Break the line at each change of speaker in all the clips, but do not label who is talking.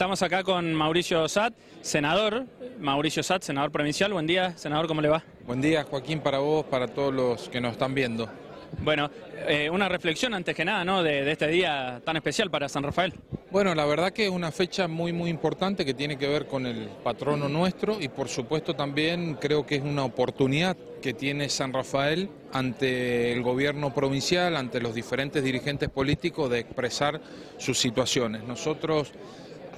Estamos acá con Mauricio Sat, senador. Mauricio Sat, senador provincial. Buen día, senador, ¿cómo le va?
Buen día, Joaquín, para vos, para todos los que nos están viendo.
Bueno, eh, una reflexión antes que nada, ¿no? De, de este día tan especial para San Rafael.
Bueno, la verdad que es una fecha muy, muy importante que tiene que ver con el patrono nuestro y por supuesto también creo que es una oportunidad que tiene San Rafael ante el gobierno provincial, ante los diferentes dirigentes políticos de expresar sus situaciones. Nosotros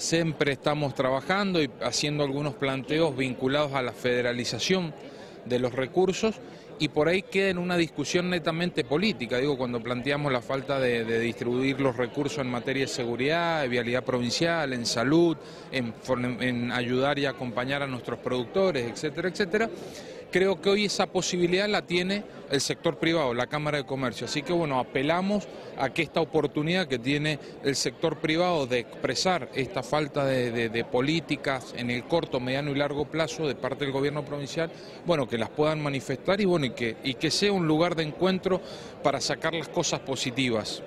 siempre estamos trabajando y haciendo algunos planteos vinculados a la federalización de los recursos y por ahí queda en una discusión netamente política, digo, cuando planteamos la falta de, distribuir los recursos en materia de seguridad, de vialidad provincial, en salud, en, en ayudar y acompañar a nuestros productores, etcétera, etcétera. Creo que hoy esa posibilidad la tiene el sector privado, la Cámara de Comercio. Así que bueno, apelamos a que esta oportunidad que tiene el sector privado de expresar esta falta de, políticas en el corto, mediano y largo plazo de parte del gobierno provincial, bueno, que las puedan manifestar y bueno, y que, y que sea un lugar de encuentro para sacar las cosas positivas.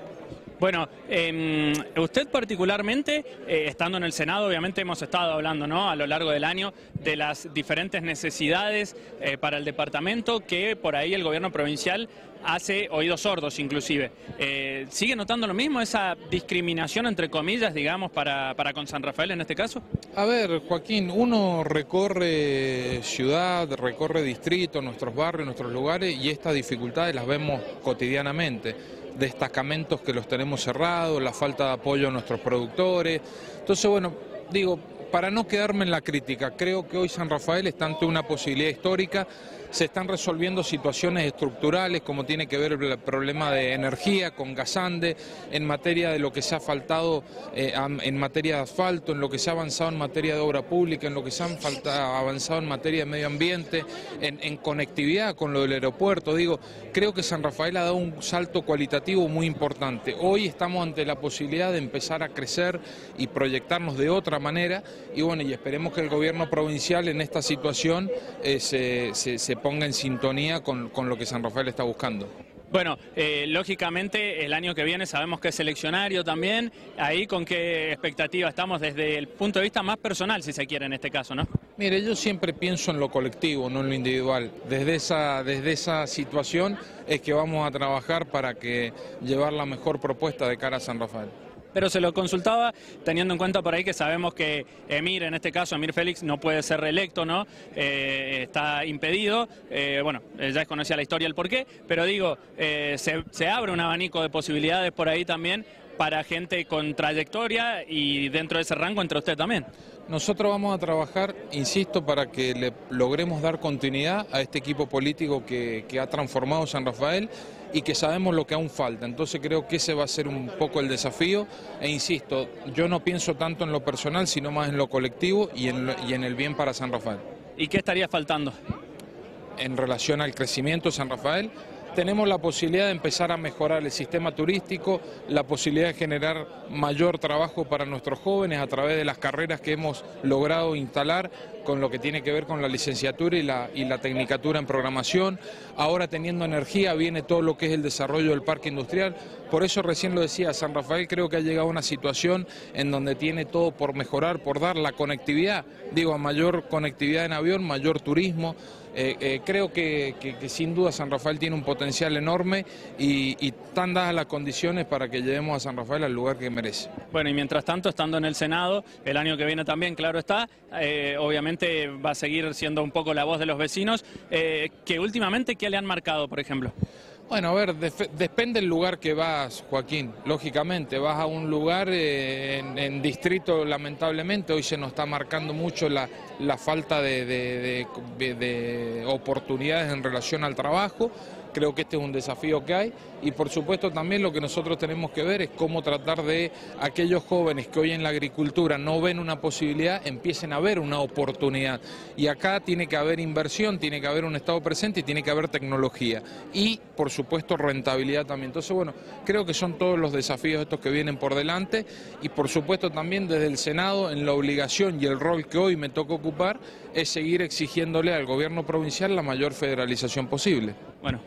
Bueno, eh, usted particularmente, eh, estando en el Senado, obviamente hemos estado hablando ¿no? a lo largo del año de las diferentes necesidades eh, para el departamento que por ahí el gobierno provincial hace oídos sordos inclusive. Eh, ¿Sigue notando lo mismo, esa discriminación entre comillas, digamos, para, para con San Rafael en este caso?
A ver, Joaquín, uno recorre ciudad, recorre distrito, nuestros barrios, nuestros lugares y estas dificultades las vemos cotidianamente destacamentos que los tenemos cerrados, la falta de apoyo a nuestros productores. Entonces, bueno, digo, para no quedarme en la crítica, creo que hoy San Rafael está ante una posibilidad histórica, se están resolviendo situaciones estructurales como tiene que ver el problema de energía con Gasande, en materia de lo que se ha faltado eh, en materia de asfalto, en lo que se ha avanzado en materia de obra pública, en lo que se ha avanzado en materia de medio ambiente, en, en conectividad con lo del aeropuerto. Digo, creo que San Rafael ha dado un salto cualitativo muy importante. Hoy estamos ante la posibilidad de empezar a crecer y proyectarnos de otra manera y bueno, y esperemos que el gobierno provincial en esta situación eh, se, se, se, ponga en sintonía con, con, lo que San Rafael está buscando.
Bueno, eh, lógicamente el año que viene sabemos que es seleccionario también, ahí con qué expectativa estamos desde el punto de vista más personal, si se quiere en este caso, ¿no?
Mire, yo siempre pienso en lo colectivo, no en lo individual. Desde esa, desde esa situación es que vamos a trabajar para que llevar la mejor propuesta de cara a San Rafael
pero se lo consultaba teniendo en cuenta por ahí que sabemos que Emir, en este caso Emir Félix, no puede ser reelecto, ¿no? Eh, está impedido, eh, bueno, ya es conocida la historia el porqué, pero digo, eh, se, se abre un abanico de posibilidades por ahí también para gente con trayectoria y dentro de ese rango entre usted también.
Nosotros vamos a trabajar, insisto, para que le logremos dar continuidad a este equipo político que, que, ha transformado San Rafael y que sabemos lo que aún falta. Entonces creo que ese va a ser un poco el desafío. E insisto, yo no pienso tanto en lo personal, sino más en lo colectivo y en, lo, y en el bien para San Rafael.
¿Y qué estaría faltando?
En relación al crecimiento de San Rafael, tenemos la posibilidad de empezar a mejorar el sistema turístico, la posibilidad de generar mayor trabajo para nuestros jóvenes a través de las carreras que hemos logrado instalar con lo que tiene que ver con la licenciatura y la, y la tecnicatura en programación. Ahora teniendo energía viene todo lo que es el desarrollo del parque industrial. Por eso recién lo decía, San Rafael creo que ha llegado a una situación en donde tiene todo por mejorar, por dar la conectividad, digo, a mayor conectividad en avión, mayor turismo. Eh, eh, creo que, sin duda San Rafael tiene un potencial enorme y, y están dadas las condiciones para que llevemos a San Rafael al lugar que merece.
Bueno, y mientras tanto, estando en el Senado, el año que viene también, claro está, eh, obviamente va a seguir siendo un poco la voz de los vecinos, que últimamente, ¿qué le han marcado, por ejemplo?
Bueno, a ver, depende del lugar que vas, Joaquín. Lógicamente, vas a un lugar eh, en, en, distrito, lamentablemente, hoy se nos está marcando mucho la, la falta de, de, de, oportunidades en relación al trabajo. Creo que este es un desafío que hay y por supuesto también lo que nosotros tenemos que ver es cómo tratar de aquellos jóvenes que hoy en la agricultura no ven una posibilidad, empiecen a ver una oportunidad. Y acá tiene que haber inversión, tiene que haber un Estado presente y tiene que haber tecnología. Y por supuesto rentabilidad también. Entonces, bueno, creo que son todos los desafíos estos que vienen por delante y por supuesto también desde el Senado en la obligación y el rol que hoy me toca ocupar es seguir exigiéndole al gobierno provincial la mayor federalización posible.
Bueno,